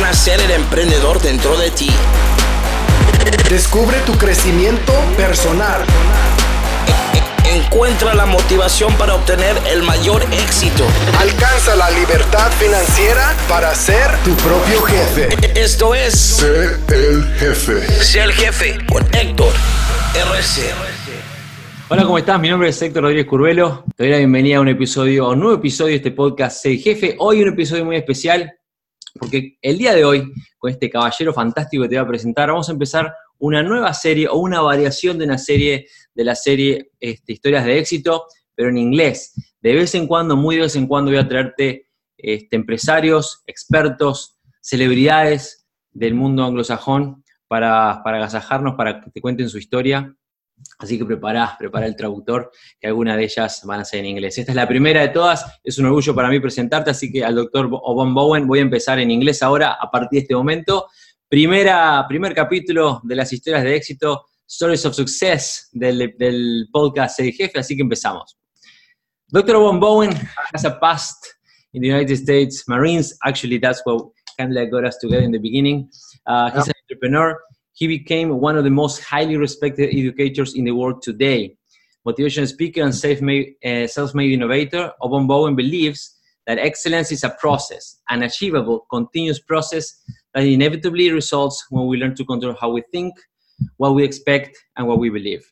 Nacer el emprendedor dentro de ti. Descubre tu crecimiento personal. Encuentra la motivación para obtener el mayor éxito. Alcanza la libertad financiera para ser tu propio jefe. Esto es Sé el jefe. Sé el jefe con Héctor RC. Hola, ¿cómo estás? Mi nombre es Héctor Rodríguez Curvelo. Te doy la bienvenida a un episodio, a un nuevo episodio de este podcast Sé el Jefe. Hoy un episodio muy especial porque el día de hoy, con este caballero fantástico que te voy a presentar, vamos a empezar una nueva serie o una variación de una serie, de la serie este, Historias de Éxito, pero en inglés. De vez en cuando, muy de vez en cuando voy a traerte este, empresarios, expertos, celebridades del mundo anglosajón para, para agasajarnos, para que te cuenten su historia. Así que prepara, prepara el traductor, que alguna de ellas van a ser en inglés. Esta es la primera de todas, es un orgullo para mí presentarte, así que al doctor Obon Bowen voy a empezar en inglés ahora, a partir de este momento. Primera, primer capítulo de las historias de éxito, Stories of Success del, podcast El Jefe, así que empezamos. Dr. Obon Bowen has a past in the United States Marines. Actually, that's what kind of got us together in the beginning. Uh, he's an entrepreneur. He became one of the most highly respected educators in the world today. Motivational speaker and self-made, uh, self-made innovator, Obom Bowen believes that excellence is a process, an achievable, continuous process that inevitably results when we learn to control how we think, what we expect, and what we believe.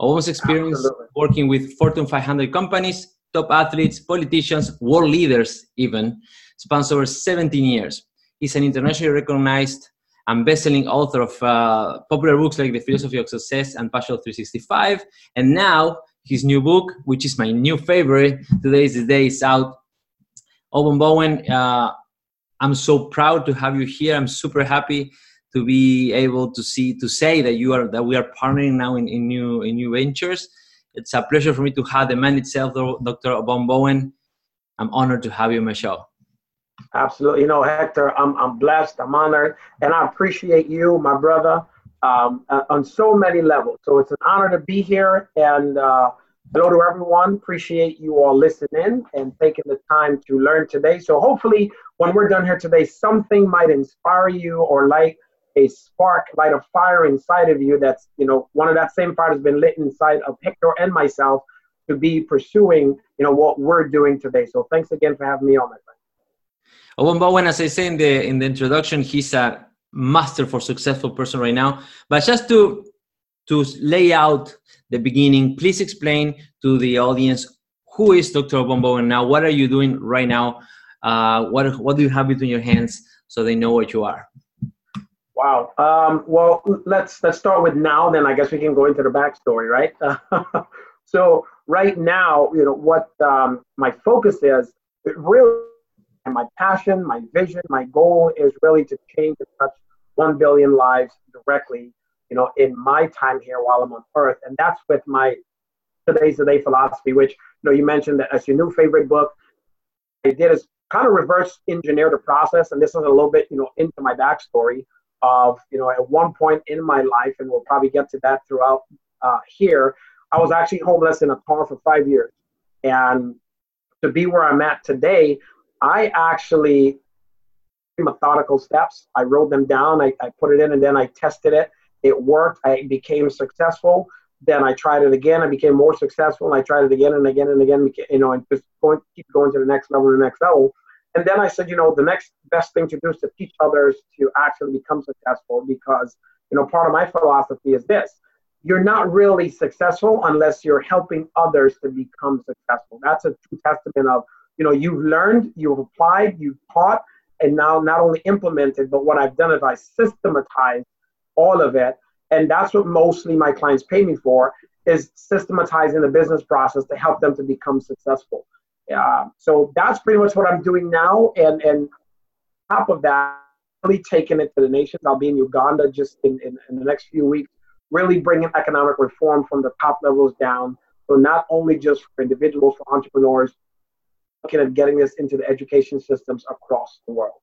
Obom's experience Absolutely. working with Fortune 500 companies, top athletes, politicians, world leaders even, spans over 17 years. He's an internationally recognized and best-selling author of uh, popular books like The Philosophy of Success and Passion 365. And now his new book, which is my new favorite, today is the day is out. Owen Bowen, uh, I'm so proud to have you here. I'm super happy to be able to see to say that you are that we are partnering now in, in new in new ventures. It's a pleasure for me to have the man itself, Dr. Obom Bowen. I'm honored to have you on my show. Absolutely. You know, Hector, I'm, I'm blessed, I'm honored, and I appreciate you, my brother, um, uh, on so many levels. So it's an honor to be here. And uh, hello to everyone. Appreciate you all listening and taking the time to learn today. So hopefully, when we're done here today, something might inspire you or light a spark, light a fire inside of you that's, you know, one of that same fire has been lit inside of Hector and myself to be pursuing, you know, what we're doing today. So thanks again for having me on, my friend. Owen Bowen, as I say in the in the introduction, he's a master for successful person right now. But just to to lay out the beginning, please explain to the audience who is Dr. Owen Bowen now. What are you doing right now? Uh, what what do you have between your hands so they know what you are? Wow. Um, well, let's let's start with now. Then I guess we can go into the backstory, right? so right now, you know what um, my focus is. It really and my passion, my vision, my goal is really to change and touch 1 billion lives directly, you know, in my time here while I'm on earth. And that's with my today's the day philosophy, which, you know, you mentioned that as your new favorite book. I did is kind of reverse engineer the process. And this is a little bit, you know, into my backstory of, you know, at one point in my life, and we'll probably get to that throughout uh, here, I was actually homeless in a car for five years. And to be where I'm at today, I actually methodical steps. I wrote them down. I, I put it in and then I tested it. It worked. I became successful. Then I tried it again. I became more successful. And I tried it again and again and again. You know, and just going keep going to the next level, the next level. And then I said, you know, the next best thing to do is to teach others to actually become successful because you know part of my philosophy is this: you're not really successful unless you're helping others to become successful. That's a true testament of you know you've learned you've applied you've taught and now not only implemented but what i've done is i systematized all of it. And that's what mostly my clients pay me for is systematizing the business process to help them to become successful. Uh, so that's pretty much what i'm doing now. And and top of that really taking it to the nations. I'll be in uganda just in, in, in the next few weeks really bringing economic reform from the top levels down. So not only just for individuals for entrepreneurs looking at getting this into the education systems across the world.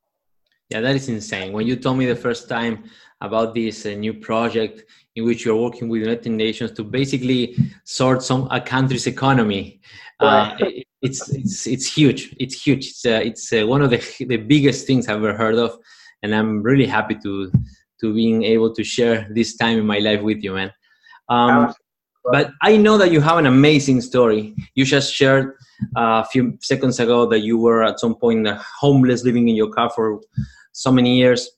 Yeah, that is insane. When you told me the first time about this uh, new project in which you're working with United Nations to basically sort some a country's economy, uh, it, it's it's it's huge. It's huge. It's uh, it's uh, one of the the biggest things I've ever heard of, and I'm really happy to to being able to share this time in my life with you, man. Um, but I know that you have an amazing story. You just shared a few seconds ago that you were at some point homeless, living in your car for so many years.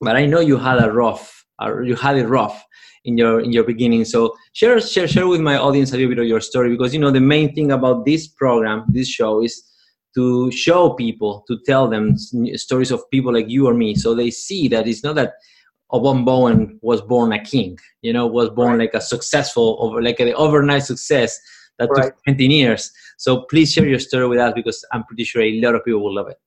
But I know you had a rough, uh, you had it rough in your in your beginning. So share share share with my audience a little bit of your story because you know the main thing about this program, this show is to show people, to tell them stories of people like you or me, so they see that it's not that Obom Bowen was born a king, you know, was born right. like a successful, over like an overnight success that right. took 20 years. So please share your story with us because I'm pretty sure a lot of people will love it.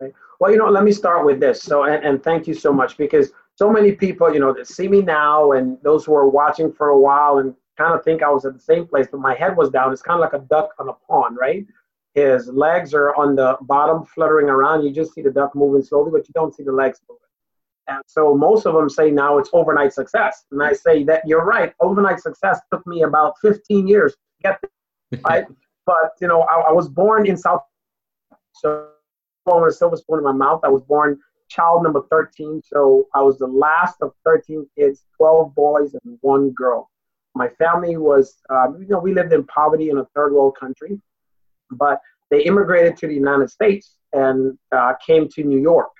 Right. Well, you know, let me start with this. So, and, and thank you so much because so many people, you know, that see me now and those who are watching for a while and kind of think I was at the same place, but my head was down. It's kind of like a duck on a pond, right? His legs are on the bottom, fluttering around. You just see the duck moving slowly, but you don't see the legs moving. And so most of them say now it's overnight success. And I say that you're right. Overnight success took me about 15 years get right? but, you know, I, I, was born in South. So born with a silver spoon in my mouth. I was born child number 13. So I was the last of 13 kids, 12 boys and one girl. My family was, um, you know, we lived in poverty in a third world country, but they immigrated to the United States and uh, came to New York.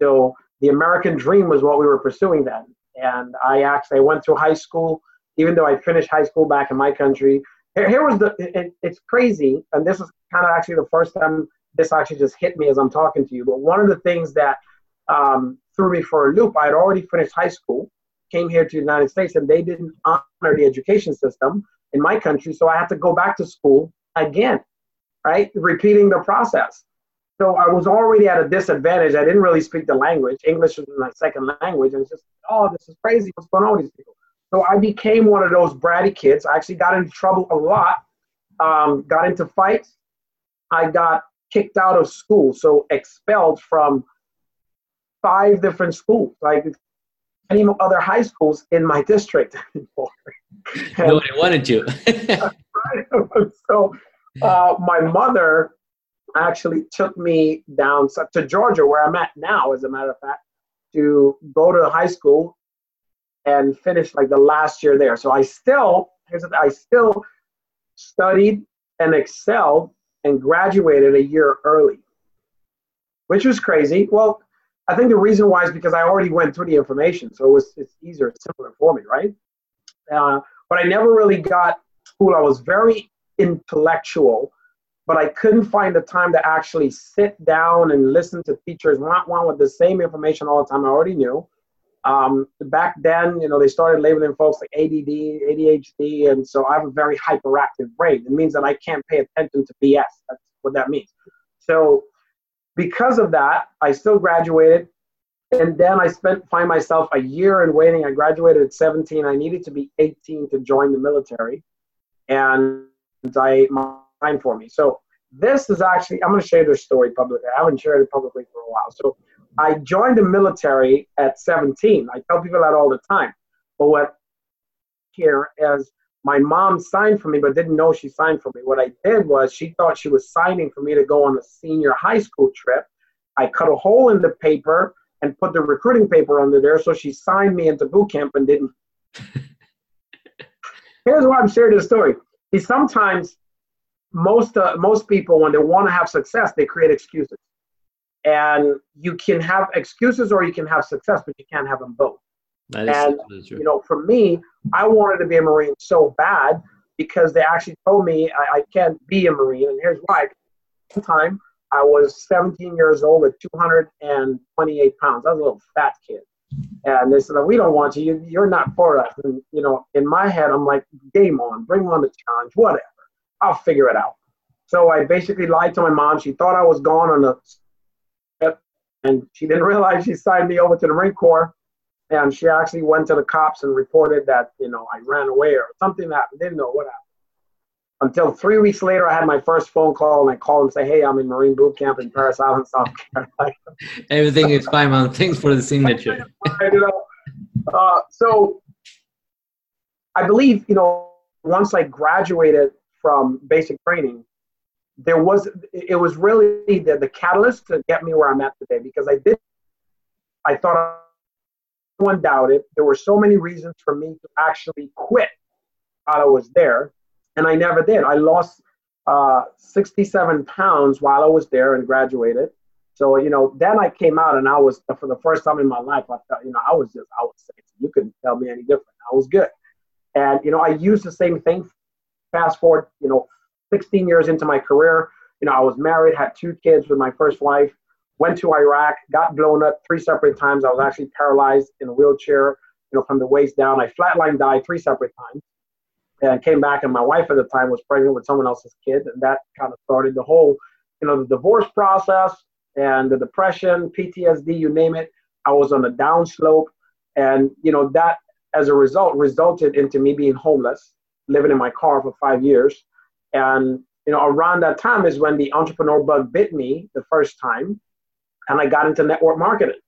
So the American dream was what we were pursuing then. And I actually I went through high school, even though I finished high school back in my country. Here, here was the, it, it's crazy. And this is kind of actually the first time this actually just hit me as I'm talking to you. But one of the things that um, threw me for a loop, I had already finished high school, came here to the United States, and they didn't honor the education system in my country. So I had to go back to school again, right? Repeating the process. So I was already at a disadvantage. I didn't really speak the language. English was my second language. And it's just, oh, this is crazy. What's going on with these people? So I became one of those bratty kids. I actually got into trouble a lot, um, got into fights. I got kicked out of school, so expelled from five different schools, like any other high schools in my district anymore. Nobody wanted to. so uh, my mother actually took me down to Georgia, where I'm at now, as a matter of fact, to go to high school and finished like the last year there. So I still, here's the, I still studied and excelled and graduated a year early, which was crazy. Well, I think the reason why is because I already went through the information, so it was it's easier, simpler for me, right? Uh, but I never really got school. I was very intellectual but I couldn't find the time to actually sit down and listen to teachers one one with the same information all the time I already knew. Um, back then, you know, they started labeling folks like ADD, ADHD, and so I have a very hyperactive brain. It means that I can't pay attention to BS. That's what that means. So, because of that, I still graduated, and then I spent find myself a year in waiting. I graduated at 17. I needed to be 18 to join the military, and I time for me. So this is actually, I'm going to share this story publicly. I haven't shared it publicly for a while. So I joined the military at 17. I tell people that all the time. But what here is my mom signed for me, but didn't know she signed for me. What I did was she thought she was signing for me to go on a senior high school trip. I cut a hole in the paper and put the recruiting paper under there. So she signed me into boot camp and didn't. Here's why I'm sharing this story. See, sometimes most uh, most people when they want to have success they create excuses and you can have excuses or you can have success but you can't have them both. And you know for me i wanted to be a marine so bad because they actually told me I, I can't be a marine and here's why. One time i was 17 years old at 228 pounds. I was a little fat kid. And they said we don't want you. You're not for us. And you know in my head i'm like game on. Bring on the challenge. Whatever. I'll figure it out. So I basically lied to my mom. She thought I was gone on the trip, and she didn't realize she signed me over to the Marine Corps. And she actually went to the cops and reported that, you know, I ran away or something happened. Didn't know what happened. Until three weeks later, I had my first phone call and I called and say, hey, I'm in Marine boot camp in Parris Island, South Carolina. Everything is fine, man. Thanks for the signature. uh, so I believe, you know, once I graduated from basic training, there was it was really the, the catalyst to get me where I'm at today because I did I thought no one doubted. There were so many reasons for me to actually quit while I was there, and I never did. I lost uh, 67 pounds while I was there and graduated. So, you know, then I came out and I was, for the first time in my life, I felt, you know, I was just, I was sick. You couldn't tell me any different. I was good. And, you know, I used the same thing. Fast forward, you know, 16 years into my career, you know, I was married, had two kids with my first wife, went to Iraq, got blown up three separate times. I was actually paralyzed in a wheelchair, you know, from the waist down. I flatline died three separate times. And came back and my wife at the time was pregnant with someone else's kid and that kind of started the whole you know the divorce process and the depression ptsd you name it. I was on a downslope. And you know that as a result resulted into me being homeless living in my car for five years and you know around that time is when the entrepreneur bug bit me the first time and i got into network marketing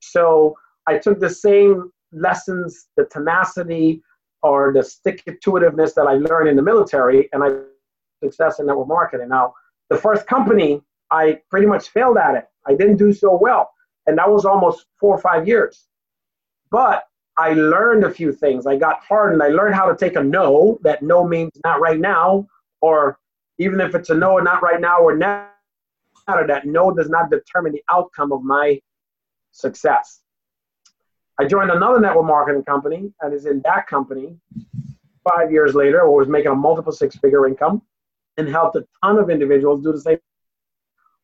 so i took the same lessons the tenacity or the stick to itiveness that I learned in the military and I success in network marketing. Now, the first company, I pretty much failed at it. I didn't do so well. And that was almost four or five years. But I learned a few things. I got hardened. I learned how to take a no, that no means not right now, or even if it's a no, not right now, or never, that no does not determine the outcome of my success. I joined another network marketing company and is in that company five years later, I was making a multiple six figure income and helped a ton of individuals do the same.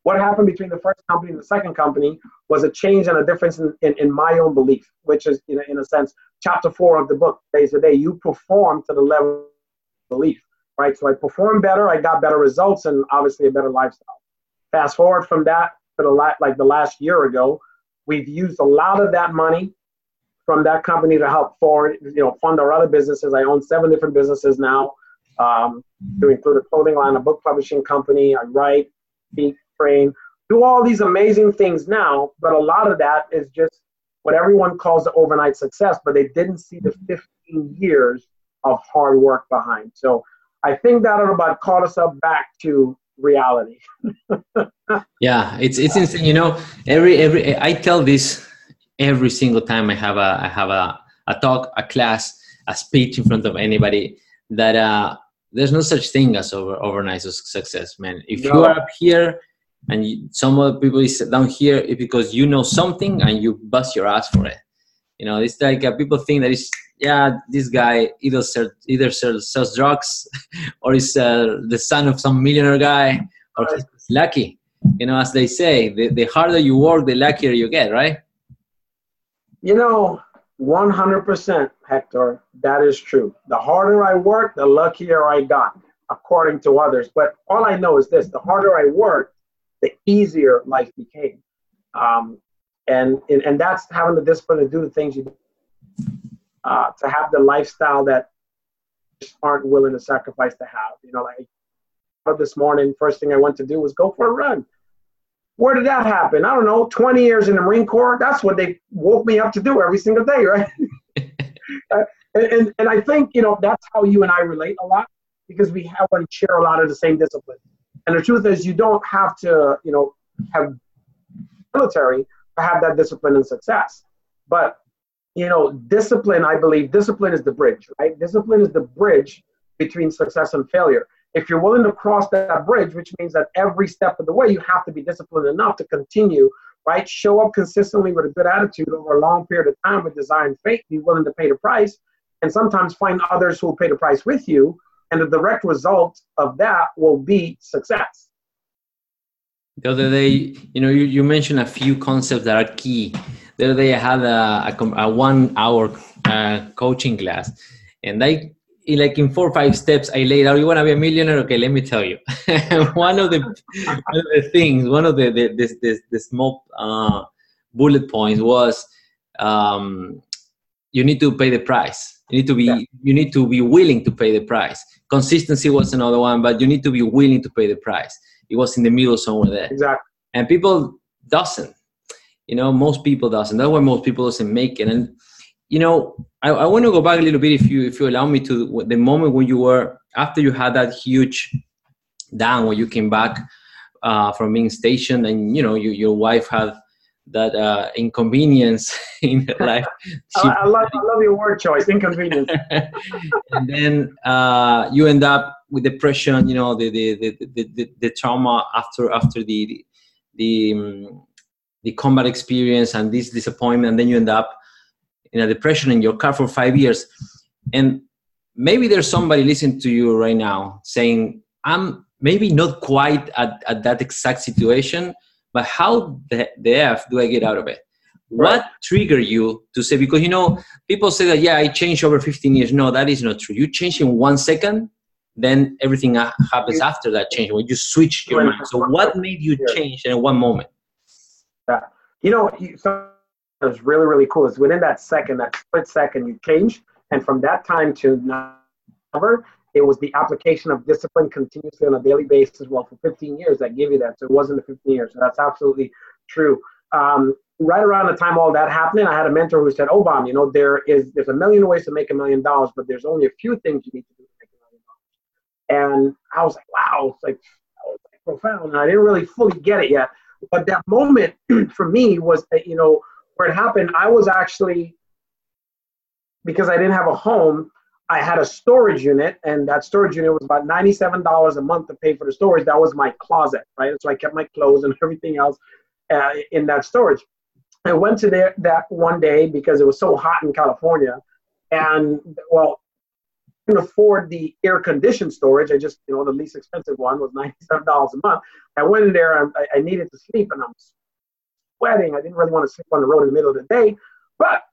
What happened between the first company and the second company was a change and a difference in, in, in my own belief, which is, in a, in a sense, chapter four of the book, Days a Day. You perform to the level of belief, right? So I performed better, I got better results, and obviously a better lifestyle. Fast forward from that to the la- like the last year ago, we've used a lot of that money from that company to help forward, you know, fund our other businesses. I own seven different businesses now, um, to include a clothing line, a book publishing company. I write, speak, train, do all these amazing things now. But a lot of that is just what everyone calls the overnight success, but they didn't see the 15 years of hard work behind. So I think that about caught us up back to reality. yeah, it's it's insane. You know, every every I tell this every single time I have a I have a, a talk, a class, a speech in front of anybody that uh, there's no such thing as over overnight success, man. If no. you are up here and you, some other people is down here, it's because you know something and you bust your ass for it. You know, it's like uh, people think that it's yeah, this guy either sell, either sells, sells drugs or is uh, the son of some millionaire guy or right. lucky. You know, as they say, the, the harder you work, the luckier you get, right? You know, 100% Hector, that is true. The harder I work, the luckier I got, according to others. But all I know is this the harder I worked, the easier life became. Um, and, and, and that's having the discipline to do the things you do, uh, to have the lifestyle that aren't willing to sacrifice to have. You know, like this morning, first thing I went to do was go for a run. Where did that happen? I don't know. 20 years in the Marine Corps. That's what they woke me up to do every single day, right? and, and, and I think, you know, that's how you and I relate a lot because we have and share a lot of the same discipline. And the truth is, you don't have to, you know, have military to have that discipline and success. But, you know, discipline, I believe, discipline is the bridge, right? Discipline is the bridge between success and failure if you're willing to cross that bridge, which means that every step of the way you have to be disciplined enough to continue, right? Show up consistently with a good attitude over a long period of time with desire and faith, be willing to pay the price, and sometimes find others who will pay the price with you. And the direct result of that will be success. The other day, you know, you, you mentioned a few concepts that are key. The other day, I had a, a, a one hour uh, coaching class, and I in like in four or five steps I laid out, you want to be a millionaire? Okay, let me tell you. one of the one of the things, one of the the, the, the small uh, bullet points was um, you need to pay the price. You need to be yeah. you need to be willing to pay the price. Consistency was another one, but you need to be willing to pay the price. It was in the middle somewhere there. Exactly. And people doesn't. You know, most people doesn't. That's why most people doesn't make it. And you know, I, I want to go back a little bit, if you if you allow me to, the moment when you were after you had that huge down when you came back uh, from being stationed, and you know, you, your wife had that uh, inconvenience in her life. I, I, love, I love your word choice, inconvenience. and then uh, you end up with depression, you know, the, the, the, the, the, the trauma after, after the, the, um, the combat experience and this disappointment. And then you end up in a depression in your car for five years. And maybe there's somebody listening to you right now saying, I'm maybe not quite at, at that exact situation, but how the, the F do I get out of it? What triggered you to say, because you know, people say that, yeah, I changed over 15 years. No, that is not true. You change in one second, then everything happens after that change when you switch your mind. So, what made you change in one moment? Yeah. You know, something was really, really cool is within that second, that split second, you change. And from that time to now, it was the application of discipline continuously on a daily basis. Well, for 15 years, that gave you that. So it wasn't the 15 years. So that's absolutely true. Um, right around the time all that happening, I had a mentor who said, "Oh, Bam, you know there is there's a million ways to make a million dollars, but there's only a few things you need to do to make a million dollars." And I was like, "Wow!" It's like, was like profound. And I didn't really fully get it yet, but that moment for me was, you know, where it happened. I was actually because I didn't have a home. I had a storage unit, and that storage unit was about $97 a month to pay for the storage. That was my closet, right? So I kept my clothes and everything else uh, in that storage. I went to there that one day because it was so hot in California, and well, couldn't afford the air conditioned storage. I just, you know, the least expensive one was $97 a month. I went in there, and I, I needed to sleep, and I'm sweating. I didn't really want to sleep on the road in the middle of the day, but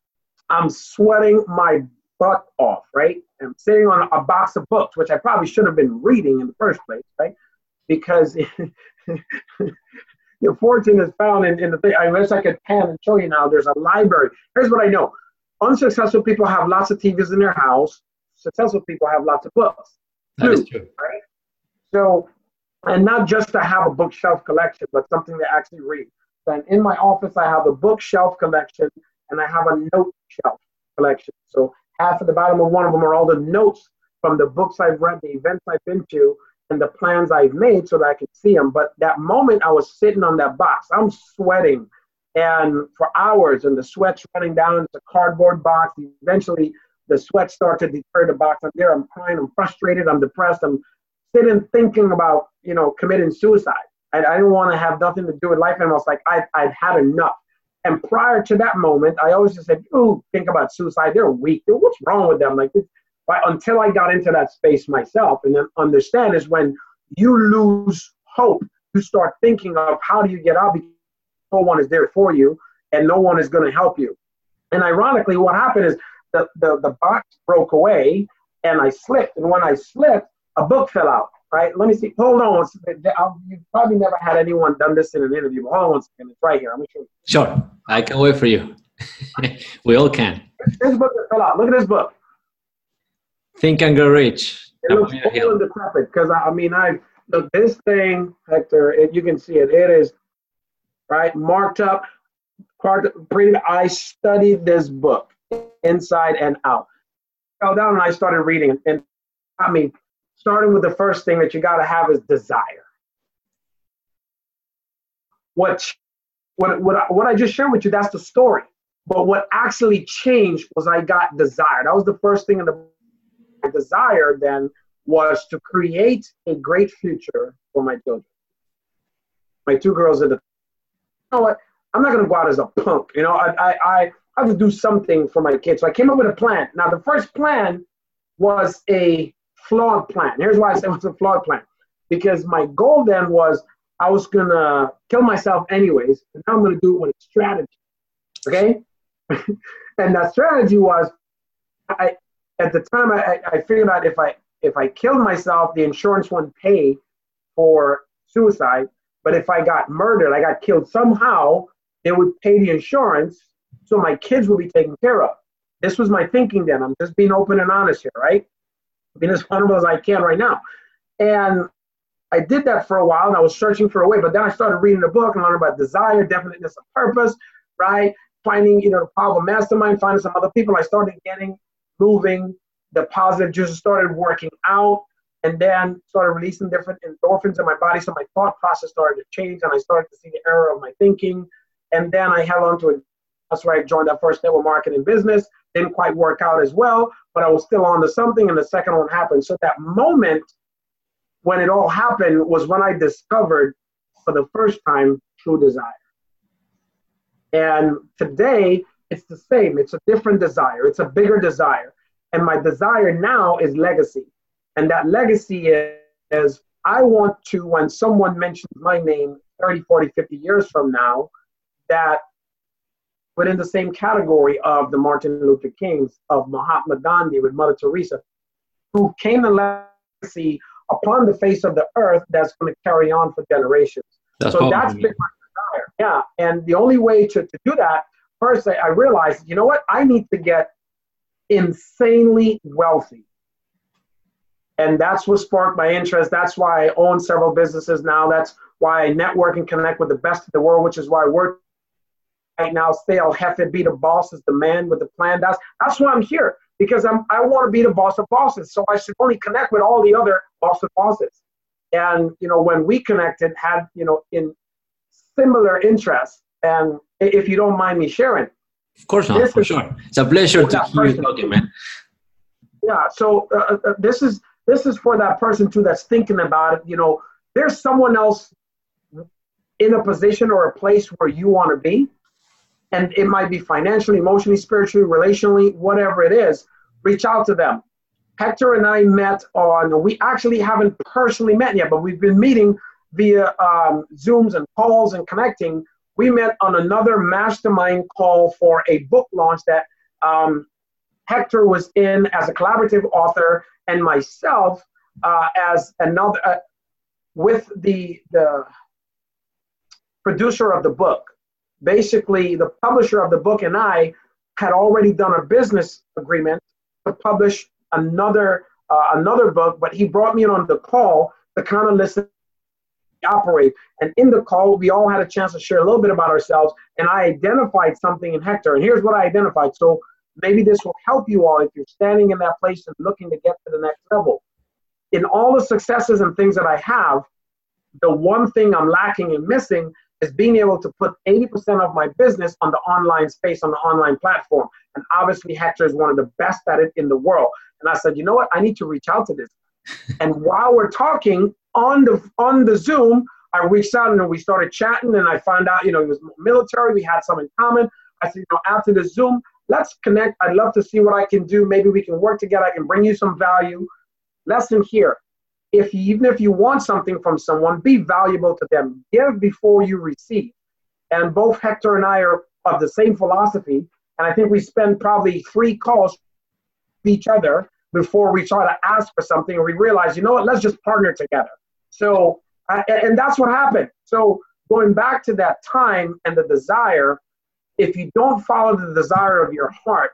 I'm sweating my butt off, right? I'm sitting on a box of books, which I probably should have been reading in the first place, right? Because your fortune is found in, in the thing. I wish I could pan and show you now. There's a library. Here's what I know unsuccessful people have lots of TVs in their house, successful people have lots of books. That is true. Right? So, and not just to have a bookshelf collection, but something to actually read. And in my office, I have a bookshelf collection and I have a note shelf collection. So half at the bottom of one of them are all the notes from the books I've read, the events I've been to, and the plans I've made so that I can see them. But that moment I was sitting on that box, I'm sweating and for hours and the sweat's running down. It's a cardboard box. Eventually the sweat starts to deter the box. I'm there, I'm crying, I'm frustrated, I'm depressed, I'm sitting thinking about, you know, committing suicide. I, I didn't want to have nothing to do with life And I was like, I, I've had enough. And prior to that moment, I always just said, "Ooh, think about suicide. They're weak. What's wrong with them?" Like, but until I got into that space myself, and then understand is when you lose hope, you start thinking of how do you get out because no one is there for you, and no one is going to help you. And ironically, what happened is the, the the box broke away, and I slipped. And when I slipped, a book fell out right? Let me see. Hold on. You've probably never had anyone done this in an interview. But hold on one second. It's right here. I'm sure. Sure. I can wait for you. we all can. This book fell out. Look at this book. Think and Grow Rich. It looks old and decrepit because I mean I look this thing, Hector. It, you can see it. It is right marked up. I studied this book inside and out. I fell down and I started reading, and I mean starting with the first thing that you got to have is desire. What, what, what, what I just shared with you, that's the story. But what actually changed was I got desire. That was the first thing in the desire then was to create a great future for my children. My two girls are the, you know what? I'm not going to go out as a punk. You know, I, I, I have to do something for my kids. So I came up with a plan. Now, the first plan was a flawed plan. Here's why I said it was a flawed plan. Because my goal then was I was gonna kill myself anyways, and now I'm gonna do it with a strategy. Okay? and that strategy was I at the time I, I figured out if I if I killed myself, the insurance wouldn't pay for suicide. But if I got murdered, I got killed somehow, they would pay the insurance, so my kids will be taken care of. This was my thinking then. I'm just being open and honest here, right? being as vulnerable as I can right now. And I did that for a while and I was searching for a way, but then I started reading the book and learning about desire, definiteness of purpose, right? Finding, you know, the power of mastermind, finding some other people. I started getting moving, the positive just started working out, and then started releasing different endorphins in my body. So my thought process started to change and I started to see the error of my thinking. And then I held on to it. That's where I joined that first network marketing business. Didn't quite work out as well, but I was still on to something, and the second one happened. So that moment when it all happened was when I discovered for the first time true desire. And today, it's the same. It's a different desire. It's a bigger desire. And my desire now is legacy. And that legacy is, is I want to, when someone mentions my name 30, 40, 50 years from now, that within the same category of the Martin Luther Kings, of Mahatma Gandhi, with Mother Teresa, who came the legacy upon the face of the earth that's going to carry on for generations. That's so that's been my desire. Yeah. And the only way to, to do that, first, I, I realized, you know what? I need to get insanely wealthy. And that's what sparked my interest. That's why I own several businesses now. That's why I network and connect with the best of the world, which is why I work right now. Stay El Jefe, be the boss is the man with the plan. That's that's why I'm here because I'm I want to be the boss of bosses. So I should only connect with all the other boss of bosses. And you know, when we connected, had you know in similar interests. And if you don't mind me sharing, of course not, for sure. It's a pleasure to hear you talking, man. Yeah. So uh, uh, this is this is for that person too that's thinking about it. You know, there's someone else in a position or a place where you want to be, and it might be financially, emotionally, spiritually, relationally, whatever it is. Reach out to them. Hector and I met on. We actually haven't personally met yet, but we've been meeting via um, Zooms and calls and connecting we met on another mastermind call for a book launch that um, Hector was in as a collaborative author and myself uh, as another uh, with the the producer of the book. Basically, the publisher of the book and I had already done a business agreement to publish another uh, another book, but he brought me in on the call to kind of listen operate. And in the call, we all had a chance to share a little bit about ourselves. And I identified something in Hector. And here's what I identified. So maybe this will help you all if you're standing in that place and looking to get to the next level. In all the successes and things that I have, the one thing I'm lacking and missing is being able to put 80% of my business on the online space, on the online platform. And obviously, Hector is one of the best at it in the world. And I said, you know what? I need to reach out to this. and while we're talking, on the on the Zoom, I reached out and we started chatting, and I found out, you know, he was military. We had some in common. I said, you know, after the Zoom, let's connect. I'd love to see what I can do. Maybe we can work together. I can bring you some value. Lesson here: if you, even if you want something from someone, be valuable to them. Give before you receive. And both Hector and I are of the same philosophy. And I think we spend probably three calls each other before we try to ask for something and we realize, you know what, let's just partner together. So, and that's what happened. So, going back to that time and the desire, if you don't follow the desire of your heart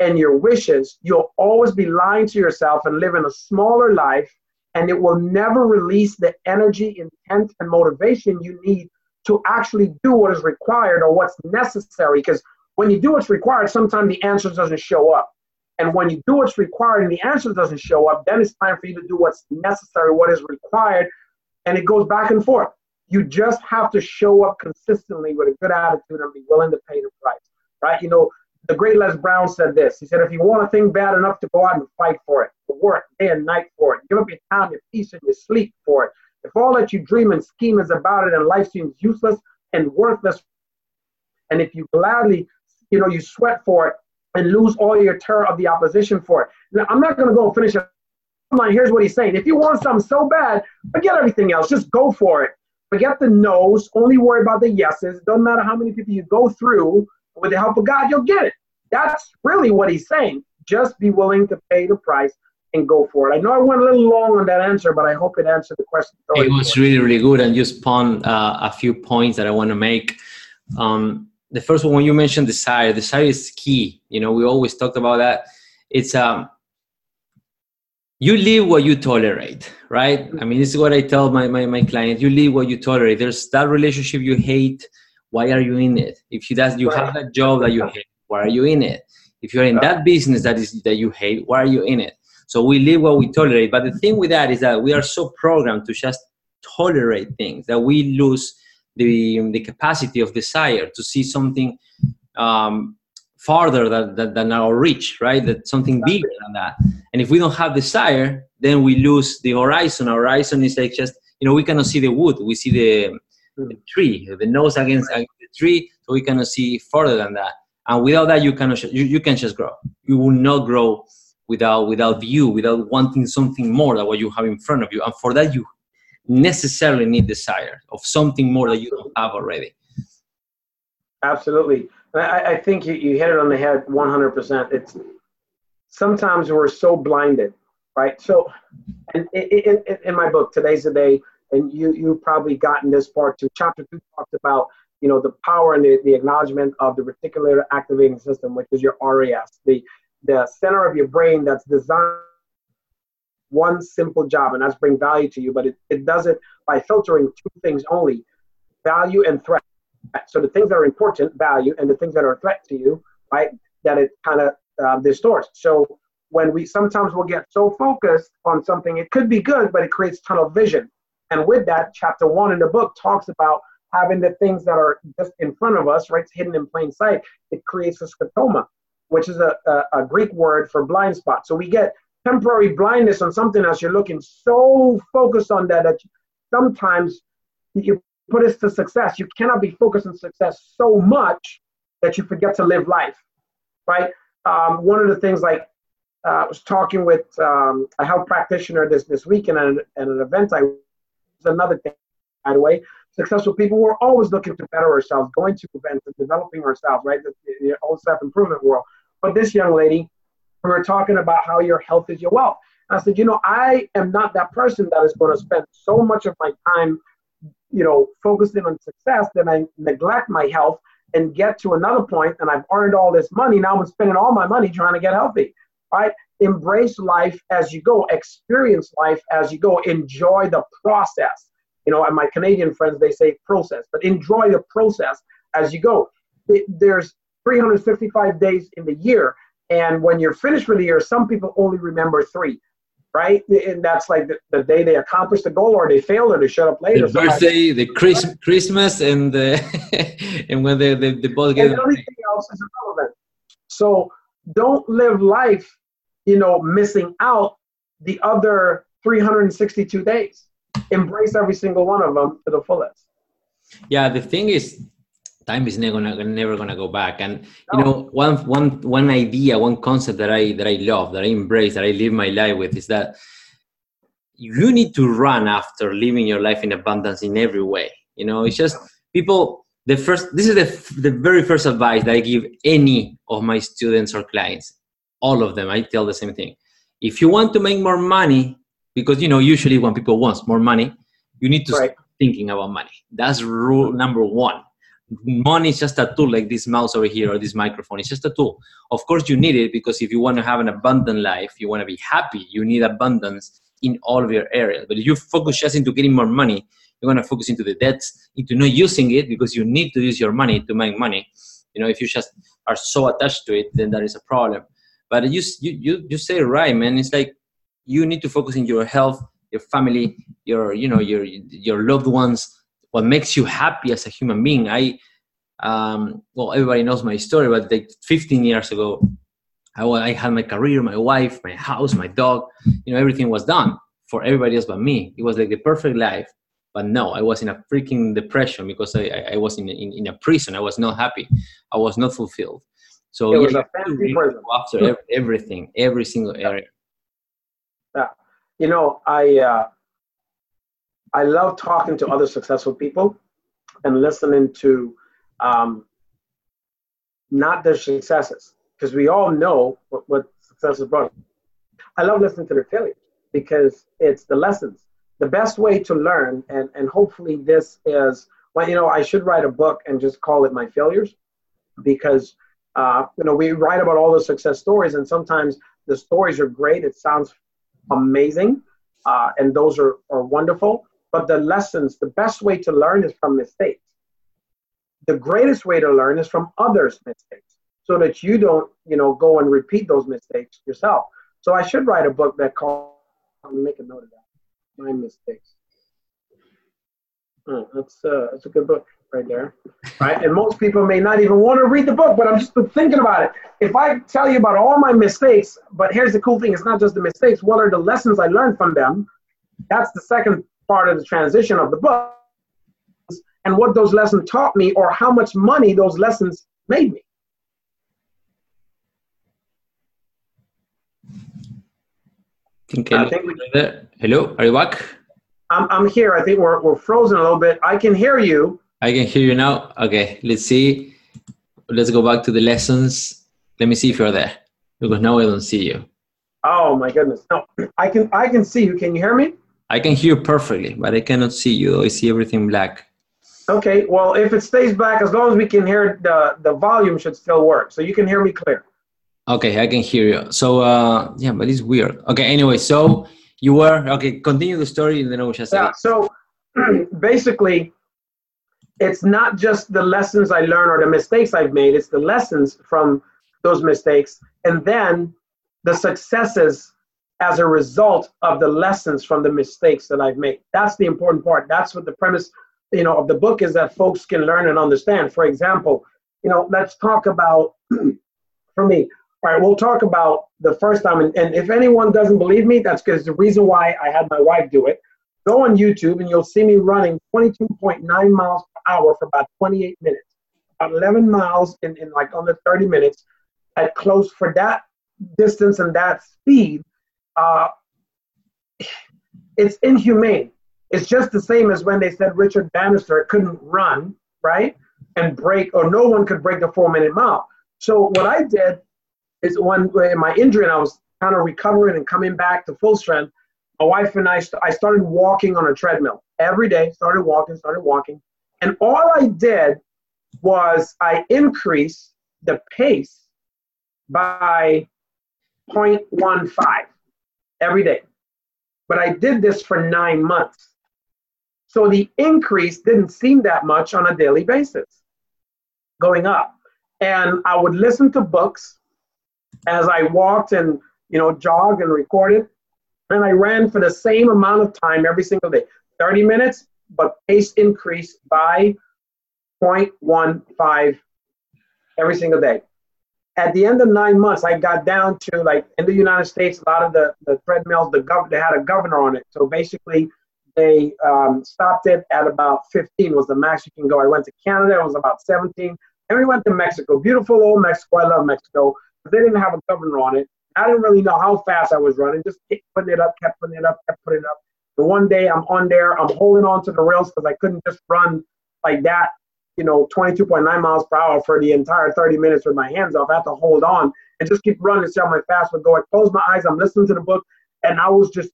and your wishes, you'll always be lying to yourself and living a smaller life, and it will never release the energy, intent, and motivation you need to actually do what is required or what's necessary. Because when you do what's required, sometimes the answer doesn't show up. And when you do what's required and the answer doesn't show up, then it's time for you to do what's necessary, what is required. And it goes back and forth. You just have to show up consistently with a good attitude and be willing to pay the price, right? You know, the great Les Brown said this. He said, if you want a thing bad enough to go out and fight for it, to work day and night for it, give up your time, your peace, and your sleep for it. If all that you dream and scheme is about it and life seems useless and worthless, and if you gladly, you know, you sweat for it, and lose all your terror of the opposition for it. Now, I'm not going to go finish it. Here's what he's saying. If you want something so bad, forget everything else. Just go for it. Forget the no's. Only worry about the yeses. Doesn't matter how many people you go through. With the help of God, you'll get it. That's really what he's saying. Just be willing to pay the price and go for it. I know I went a little long on that answer, but I hope it answered the question. It was really, really good, and you spawned uh, a few points that I want to make. Um, the first one when you mentioned desire desire is key you know we always talked about that it's um you live what you tolerate right i mean this is what i tell my, my, my clients you live what you tolerate there's that relationship you hate why are you in it if you that you have that job that you hate why are you in it if you're in that business that is that you hate why are you in it so we live what we tolerate but the thing with that is that we are so programmed to just tolerate things that we lose the, the capacity of desire to see something um, farther than, than, than, our reach, right? That something bigger than that. And if we don't have desire, then we lose the horizon. Our horizon is like just, you know, we cannot see the wood. We see the, the tree, the nose against, the tree, so we cannot see further than that. And without that, you cannot, you, you can just grow. You will not grow without without view, without wanting something more than what you have in front of you. And for that, you necessarily need desire of something more that you don't have already. Absolutely. I, I think you, you hit it on the head 100%. It's sometimes we're so blinded, right? So, in, in, in my book, Today's the Day, and you, you've probably gotten this part too. Chapter two talks about, you know, the power and the, the acknowledgement of the reticular activating system, which is your RAS, the, the center of your brain that's designed one simple job, and that's bring value to you, but it, it does it by filtering two things only, value and threat. So the things that are important, value, and the things that are a threat to you, right, that it kind of uh, distorts. So when we sometimes will get so focused on something, it could be good, but it creates tunnel vision. And with that, chapter one in the book talks about having the things that are just in front of us, right, hidden in plain sight. It creates a scotoma, which is a, a, a Greek word for blind spot. So we get temporary blindness on something else. You're looking so focused on that that sometimes you put us to success. You cannot be focused on success so much that you forget to live life, right? Um, one of the things like uh, I was talking with um, a health practitioner this this weekend at an, at an event. I was another thing, by the way. Successful people were always looking to better ourselves, going to events and developing ourselves, right? The, the whole self improvement world. But this young lady, we were talking about how your health is your wealth. And I said, you know, I am not that person that is going to spend so much of my time, you know, focusing on success that I neglect my health and get to another point and I've earned all this money. Now I'm spending all my money trying to get healthy, right? Embrace life as you go, experience life as you go, enjoy the process. You know, and my Canadian friends, they say process, but enjoy the process as you go. There's 365 days in the year. And when you're finished with the year, some people only remember three, right? And that's like the, the day they accomplished the goal or they failed or they shut up later. The birthday, the Chris, Christmas, and the, and when the, the, the ball gets. Everything else is irrelevant. So don't live life, you know, missing out the other 362 days. Embrace every single one of them to the fullest. Yeah, the thing is, time is never gonna never gonna go back and you know one one one idea one concept that i that i love that i embrace that i live my life with is that you need to run after living your life in abundance in every way you know it's just people the first this is the the very first advice that i give any of my students or clients all of them i tell the same thing. If you want to make more money because you know usually when people want more money you need to right. start thinking about money. That's rule number one. Money is just a tool like this mouse over here or this microphone it's just a tool. Of course you need it because if you want to have an abundant life you want to be happy you need abundance in all of your areas but if you focus just into getting more money you're going to focus into the debts into not using it because you need to use your money to make money. You know if you just are so attached to it then that is a problem but you you you, say right man it's like you need to focus in your health your family your you know your your loved ones what makes you happy as a human being. I, um, well, everybody knows my story, but like 15 years ago, I, I had my career, my wife, my house, my dog, you know, everything was done for everybody else but me. It was like the perfect life. But no, I was in a freaking depression because I, I, was in, in, in a prison. I was not happy. I was not fulfilled. So it was a fancy yeah, after everything, every single area. Yeah. You know, I, uh, I love talking to other successful people and listening to um, not their successes, because we all know what, what success has brought. I love listening to their failures because it's the lessons. The best way to learn, and, and hopefully this is, well, you know, I should write a book and just call it My Failures because, uh, you know, we write about all the success stories and sometimes the stories are great. It sounds amazing. Uh, and those are, are wonderful. But the lessons, the best way to learn is from mistakes. The greatest way to learn is from others' mistakes so that you don't, you know, go and repeat those mistakes yourself. So I should write a book that called, make a note of that, my mistakes. That's uh, that's a good book right there, right? and most people may not even want to read the book, but I'm just thinking about it. If I tell you about all my mistakes, but here's the cool thing: it's not just the mistakes. What are the lessons I learned from them? That's the second part of the transition of the book, and what those lessons taught me, or how much money those lessons made me. Think I think we, Hello, are you back? I'm, I'm here. I think we're, we're frozen a little bit. I can hear you. I can hear you now. Okay, let's see. Let's go back to the lessons. Let me see if you're there because now I don't see you. Oh my goodness. No, I can I can see you. Can you hear me? I can hear perfectly, but I cannot see you. I see everything black. Okay, well, if it stays black, as long as we can hear the the volume should still work. So you can hear me clear. Okay, I can hear you. So uh, yeah, but it's weird. Okay, anyway, so you were okay. Continue the story, and then I will just yeah. So basically, it's not just the lessons I learned or the mistakes I've made. It's the lessons from those mistakes, and then the successes as a result of the lessons from the mistakes that I've made. That's the important part. That's what the premise, you know, of the book is that folks can learn and understand. For example, you know, let's talk about for me all right, we'll talk about the first time. And, and if anyone doesn't believe me, that's because the reason why I had my wife do it. Go on YouTube and you'll see me running 22.9 miles per hour for about 28 minutes, about 11 miles in, in like under 30 minutes at close for that distance and that speed. Uh, it's inhumane. It's just the same as when they said Richard Bannister couldn't run, right? And break, or no one could break the four minute mile. So what I did is when my injury and I was kind of recovering and coming back to full strength. My wife and I, st- I started walking on a treadmill every day. Started walking, started walking, and all I did was I increased the pace by 0.15 every day. But I did this for nine months. So the increase didn't seem that much on a daily basis going up. And I would listen to books as I walked and you know jogged and recorded, and I ran for the same amount of time every single day, 30 minutes, but pace increased by 0.15 every single day. At the end of nine months, I got down to like in the United States, a lot of the, the treadmills, the gov- they had a governor on it. So basically, they um, stopped it at about 15 was the max you can go. I went to Canada, it was about 17. And we went to Mexico, beautiful old Mexico. I love Mexico but they didn't have a governor on it. I didn't really know how fast I was running. Just kept putting it up, kept putting it up, kept putting it up. And one day I'm on there, I'm holding on to the rails because I couldn't just run like that, you know, 22.9 miles per hour for the entire 30 minutes with my hands off. I had to hold on and just keep running, see how my fast would go. I closed my eyes, I'm listening to the book, and I was just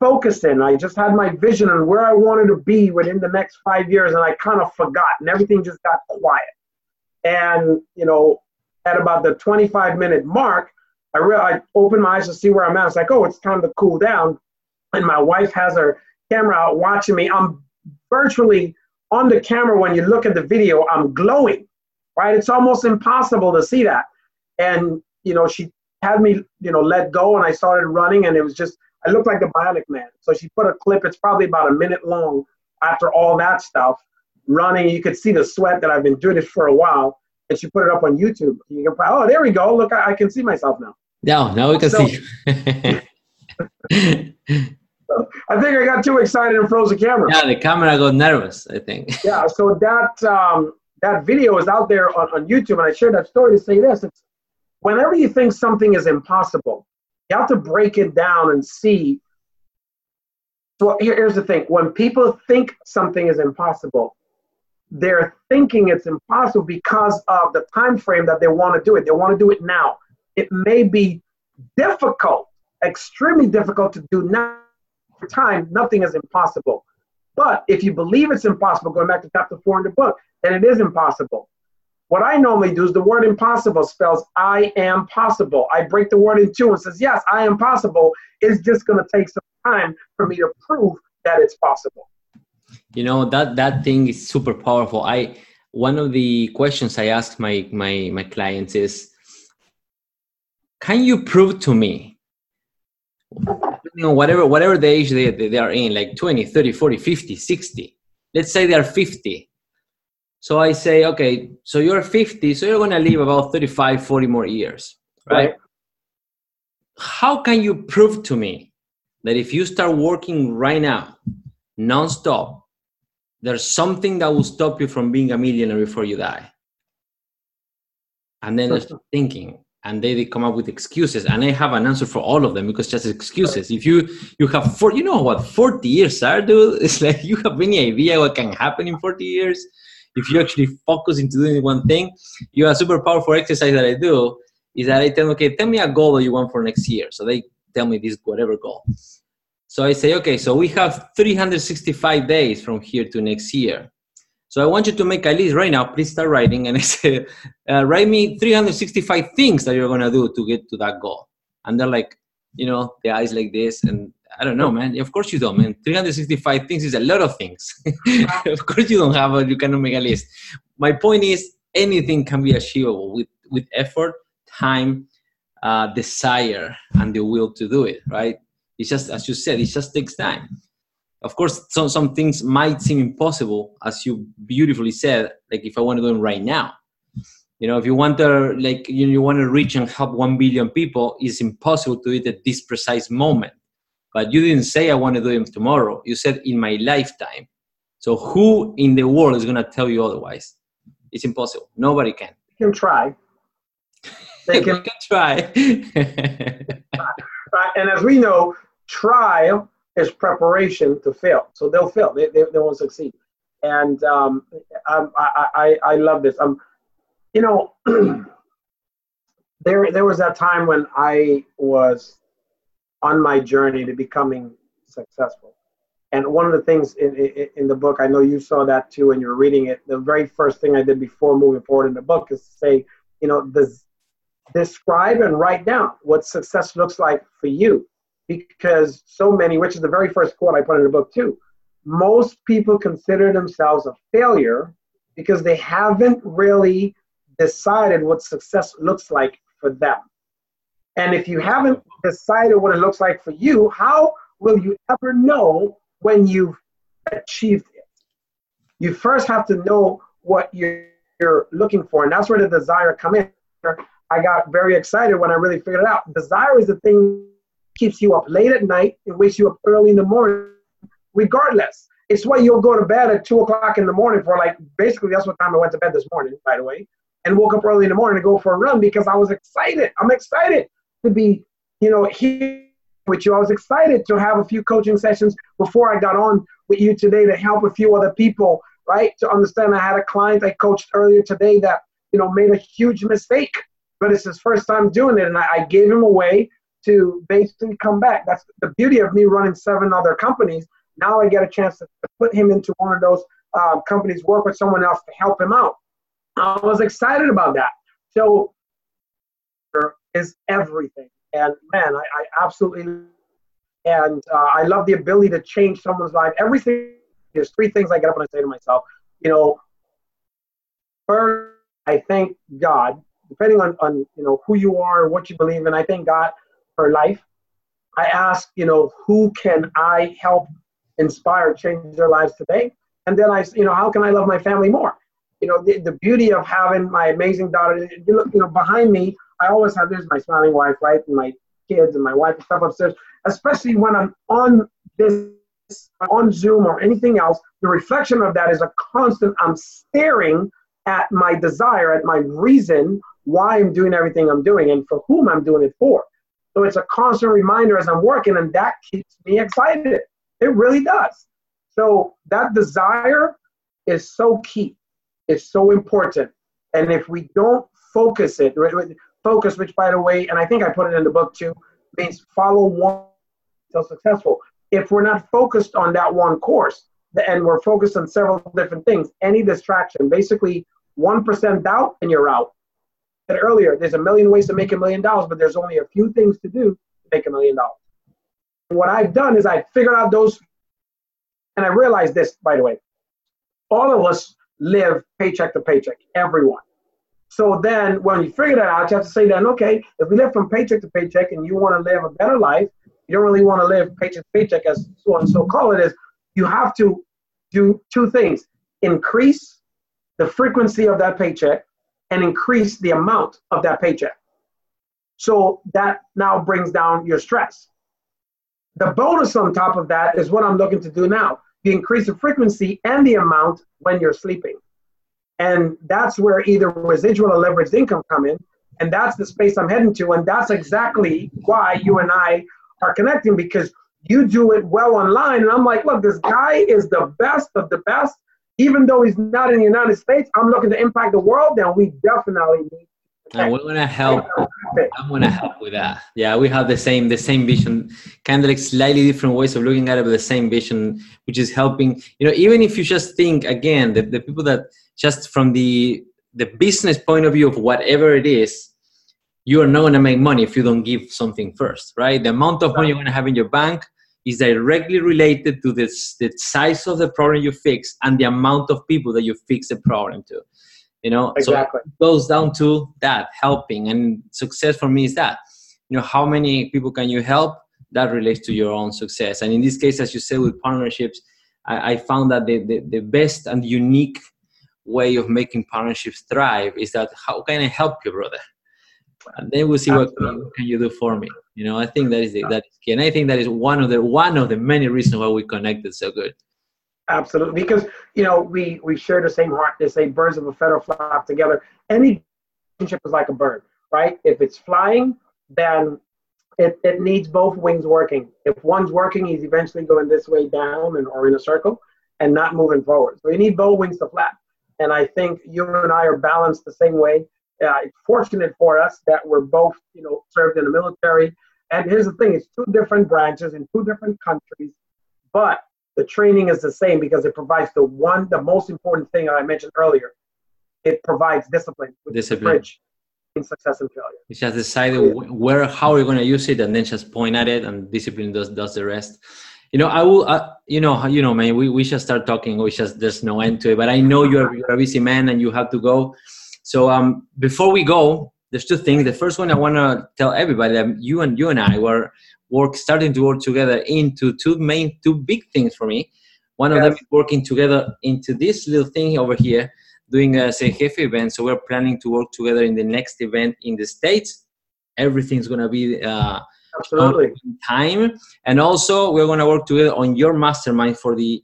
focusing. I just had my vision on where I wanted to be within the next five years, and I kind of forgot, and everything just got quiet. And, you know, at about the 25 minute mark, I realized, I opened my eyes to see where I'm at. It's like, oh, it's time to cool down. And my wife has her camera out watching me. I'm virtually on the camera. When you look at the video, I'm glowing, right? It's almost impossible to see that. And, you know, she had me, you know, let go and I started running and it was just, I looked like the Bionic Man. So she put a clip, it's probably about a minute long after all that stuff running. You could see the sweat that I've been doing it for a while and she put it up on YouTube. You can, oh, there we go. Look, I, I can see myself now. Yeah, now we can see. I think I got too excited and froze the camera. Yeah, the camera got nervous. I think. yeah, so that um, that video is out there on, on YouTube, and I shared that story to say this: it's whenever you think something is impossible, you have to break it down and see. So here, here's the thing: when people think something is impossible, they're thinking it's impossible because of the time frame that they want to do it. They want to do it now. It may be difficult, extremely difficult to do now. For time, nothing is impossible. But if you believe it's impossible, going back to chapter four in the book, then it is impossible. What I normally do is the word impossible spells I am possible. I break the word in two and says, Yes, I am possible. It's just going to take some time for me to prove that it's possible you know that that thing is super powerful i one of the questions i ask my my my clients is can you prove to me depending on whatever whatever the age they, they are in, like 20, 30, 40, 50, 60. Let's say they are 50. So I say, okay, so you're 50, so you're gonna live about 35, 40 more years, right? right? How can you prove to me that if you start working right now, nonstop, there's something that will stop you from being a millionaire before you die? And then they're thinking, and they, they come up with excuses and i have an answer for all of them because just excuses. If you you have four you know what 40 years are dude it's like you have any idea what can happen in 40 years? If you actually focus into doing one thing you have a super powerful exercise that i do is that i tell okay tell me a goal that you want for next year. So they tell me this whatever goal. So i say okay so we have 365 days from here to next year so I want you to make a list right now. Please start writing. And I said, uh, write me 365 things that you're going to do to get to that goal. And they're like, you know, the eyes like this. And I don't know, man. Of course you don't, man. 365 things is a lot of things. of course you don't have a, you cannot make a list. My point is anything can be achievable with, with effort, time, uh, desire, and the will to do it, right? It's just, as you said, it just takes time of course some, some things might seem impossible as you beautifully said like if i want to do them right now. You know if you want to like you, you want to reach and help 1 billion people it's impossible to do it at this precise moment. But you didn't say i want to do them tomorrow. You said in my lifetime. So who in the world is going to tell you otherwise? It's impossible. Nobody can. You can try. They can, can try. And as we know try is preparation to fail. So they'll fail. They, they, they won't succeed. And um, I, I, I love this. Um, you know, there, there was that time when I was on my journey to becoming successful. And one of the things in, in, in the book, I know you saw that too when you were reading it. The very first thing I did before moving forward in the book is say, you know, this, describe and write down what success looks like for you because so many, which is the very first quote I put in the book too, most people consider themselves a failure because they haven't really decided what success looks like for them. And if you haven't decided what it looks like for you, how will you ever know when you've achieved it? You first have to know what you're, looking for, and that's where the desire come in. I got very excited when I really figured it out. Desire is the thing keeps you up late at night and wakes you up early in the morning, regardless. It's why you'll go to bed at two o'clock in the morning for like basically that's what time I went to bed this morning, by the way, and woke up early in the morning to go for a run because I was excited. I'm excited to be, you know, here with you. I was excited to have a few coaching sessions before I got on with you today to help a few other people, right? To understand I had a client I coached earlier today that, you know, made a huge mistake, but it's his first time doing it. And I, I gave him away to basically come back. That's the beauty of me running seven other companies. Now I get a chance to put him into one of those uh, companies, work with someone else to help him out. I was excited about that. So is everything. And man, I, I absolutely and uh, I love the ability to change someone's life. Everything there's three things I get up and I say to myself, you know, first I thank God, depending on, on you know who you are, what you believe in, I thank God her life. I ask, you know, who can I help inspire, change their lives today? And then I, you know, how can I love my family more? You know, the, the beauty of having my amazing daughter, you look, you know, behind me, I always have, there's my smiling wife, right? And my kids and my wife and stuff upstairs, especially when I'm on this, on Zoom or anything else, the reflection of that is a constant, I'm staring at my desire, at my reason why I'm doing everything I'm doing and for whom I'm doing it for. So it's a constant reminder as I'm working, and that keeps me excited. It really does. So that desire is so key. It's so important. And if we don't focus it, focus, which by the way, and I think I put it in the book too, means follow one till successful. If we're not focused on that one course, and we're focused on several different things, any distraction, basically 1% doubt and you're out said earlier, there's a million ways to make a million dollars, but there's only a few things to do to make a million dollars. What I've done is I figured out those, and I realized this, by the way. All of us live paycheck to paycheck, everyone. So then when you figure that out, you have to say then, okay, if we live from paycheck to paycheck and you want to live a better life, you don't really want to live paycheck to paycheck, as so and so call it, is you have to do two things increase the frequency of that paycheck and increase the amount of that paycheck. So that now brings down your stress. The bonus on top of that is what I'm looking to do now. the increase the frequency and the amount when you're sleeping. And that's where either residual or leveraged income come in. And that's the space I'm heading to. And that's exactly why you and I are connecting because you do it well online. And I'm like, look, this guy is the best of the best. Even though he's not in the United States, I'm looking to impact the world. Then we definitely need and we want to help. I want to help with that. Yeah, we have the same the same vision, kind of like slightly different ways of looking at it, but the same vision, which is helping. You know, even if you just think again, the, the people that just from the the business point of view of whatever it is, you are not going to make money if you don't give something first, right? The amount of money you're going to have in your bank is directly related to this, the size of the problem you fix and the amount of people that you fix the problem to. You know, exactly. so it goes down to that helping, and success for me is that. You know, how many people can you help? That relates to your own success. And in this case, as you said, with partnerships, I, I found that the, the, the best and unique way of making partnerships thrive is that how can I help you, brother? And then we'll see Absolutely. what can you do for me. You know, I think that is the, that is key, and I think that is one of the one of the many reasons why we connected so good. Absolutely, because you know we we share the same heart. They say birds of a feather flock together. Any relationship is like a bird, right? If it's flying, then it, it needs both wings working. If one's working, he's eventually going this way down and or in a circle and not moving forward. So you need both wings to flap. And I think you and I are balanced the same way. Uh, it's fortunate for us that we're both, you know, served in the military. And here's the thing: it's two different branches in two different countries, but the training is the same because it provides the one, the most important thing I mentioned earlier. It provides discipline, which discipline. Is in success and failure. You just decided where, how you're going to use it, and then just point at it, and discipline does does the rest. You know, I will. Uh, you know, you know, man. We we should start talking. We just there's no end to it. But I know you're you're a busy man and you have to go. So um, before we go, there's two things. The first one I want to tell everybody that you and you and I were work starting to work together into two main two big things for me. One yes. of them is working together into this little thing over here doing a say jefe event. So we're planning to work together in the next event in the states. Everything's going to be uh, absolutely. time. And also we're going to work together on your mastermind for the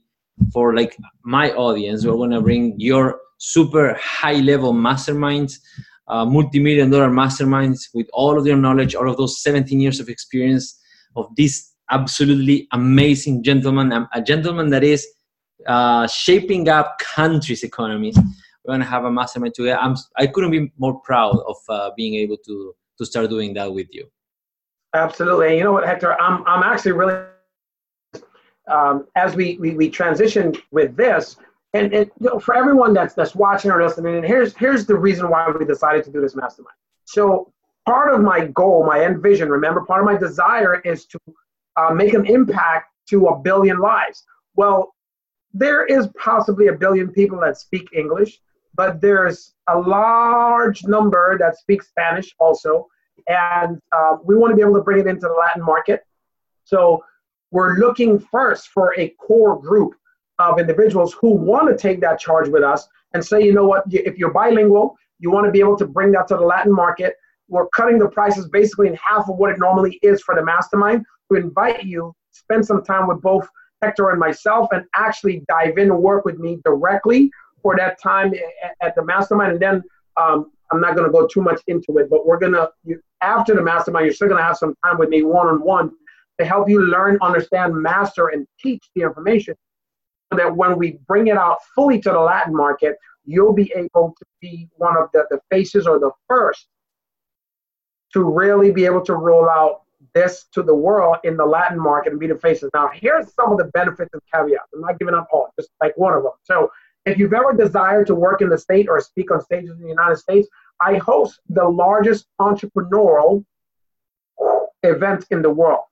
for like my audience. We're going to bring your super high level masterminds multi-million dollar masterminds with all of their knowledge all of those 17 years of experience of this absolutely amazing gentleman, a gentleman that is uh, shaping up countries' economies. We're gonna have a mastermind together. I'm, I couldn't be more proud of uh, being able to to start doing that with you. Absolutely. You know what, Hector? I'm I'm actually really um, as we, we we transition with this, and, you know, for everyone that's that's watching or listening, and here's here's the reason why we decided to do this mastermind. So part of my goal, my end vision, remember, part of my desire is to uh, make an impact to a billion lives. Well, there is possibly a billion people that speak English, but there's a large number that speak Spanish also. And uh, we want to be able to bring it into the Latin market. So we're looking first for a core group of individuals who want to take that charge with us and say, you know what, if you're bilingual, you want to be able to bring that to the Latin market. We're cutting the prices basically in half of what it normally is for the mastermind to invite you spend some time with both hector and myself and actually dive in and work with me directly for that time at the mastermind. And then um, i'm not going to go too much into it but we're going to after the mastermind you're still going to have some time with me one-on-one to help you learn understand master and teach the information that when we bring it out fully to the latin market you'll be able to be one of the, the faces or the first to really be able to roll out this to the world in the Latin market and be the faces. Now, here's some of the benefits and caveats. I'm not giving up all, just like one of them. So, if you've ever desired to work in the state or speak on stages in the United States, I host the largest entrepreneurial event in the world.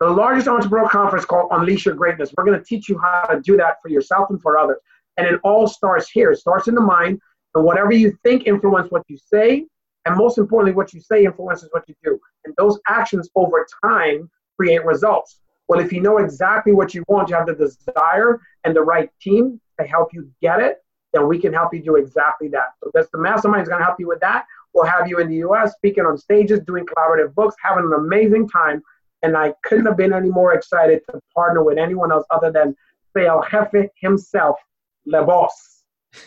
The largest entrepreneurial conference called Unleash Your Greatness. We're going to teach you how to do that for yourself and for others. And it all starts here. It starts in the mind. And whatever you think influence what you say, and most importantly, what you say influences what you do. And those actions over time create results. Well, if you know exactly what you want, you have the desire and the right team to help you get it, then we can help you do exactly that. So that's the mastermind is going to help you with that. We'll have you in the US speaking on stages, doing collaborative books, having an amazing time. And I couldn't have been any more excited to partner with anyone else other than El Jefe himself, Le Boss.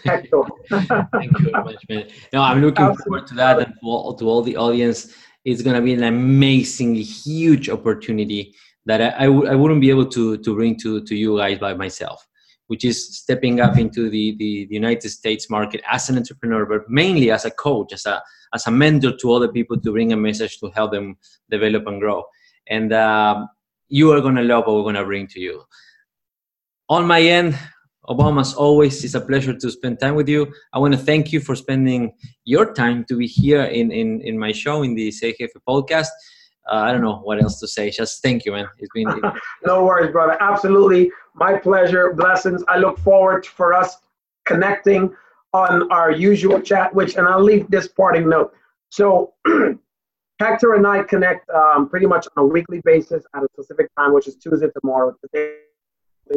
Hector. Thank you very much, man. No, I'm looking Absolutely. forward to that and to all, to all the audience. It's going to be an amazingly huge opportunity that I I w- I wouldn't be able to, to bring to, to you guys by myself which is stepping up into the, the, the, United States market as an entrepreneur, but mainly as a coach, as a, as a mentor to other people to bring a message to help them develop and grow. And uh, you are going to love what we're going to bring to you. On my end, Obom, as always, it's a pleasure to spend time with you. I want to thank you for spending your time to be here in, in, in my show, in the Say Jefe podcast uh, I don't know what else to say. Just thank you, man. It's been no worries, brother. Absolutely, my pleasure. Blessings. I look forward for us connecting on our usual chat. Which, and I'll leave this parting note. So. Hector and I connect um, pretty much on a weekly basis at a specific time, which is Tuesday tomorrow. Today,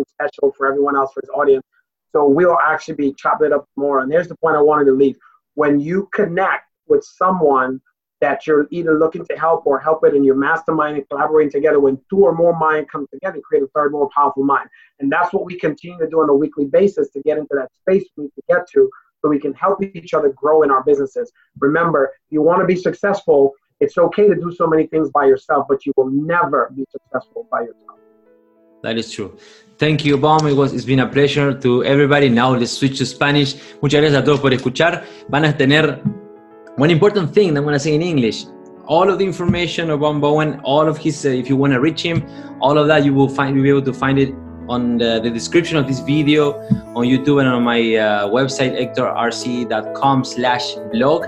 special for everyone else for his audience. So we'll actually be chopping it up more. And here's the point I wanted to leave: when you connect with someone that you're either looking to help or help it and you're masterminding, collaborating together. When two or more minds come together, create a third more powerful mind. And that's what we continue to do on a weekly basis to get into that space we need to get to so we can help each other grow in our businesses. Remember, you want to be successful, it's okay to do so many things by yourself, but you will never be successful by yourself. That is true. Thank you, Bob. It was, it's been a pleasure to everybody. Now let's switch to Spanish. Muchas gracias a todos por escuchar. Van a tener One important thing I'm going to say in English all of the information about Obom, all of his, uh, if you want to reach him, all of that you will find, you'll be able to find it on the, the description of this video on YouTube and on my uh, website, hectorrc.com slash blog.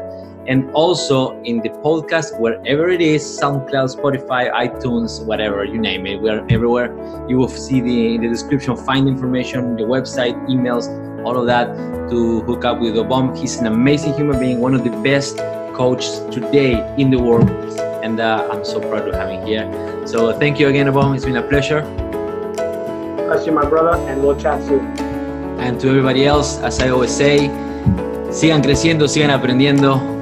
And also in the podcast, wherever it is, SoundCloud, Spotify, iTunes, whatever, you name it, we're everywhere. You will see the, in the description, find information, the website, emails, all of that to hook up with Obom. He's an amazing human being, one of the best coaches today in the world, and uh, I'm so proud to have him here. So thank you again, Obom. It's been a pleasure. You, my brother, and we'll chat soon. And to everybody else, as I always say, sigan creciendo, sigan aprendiendo.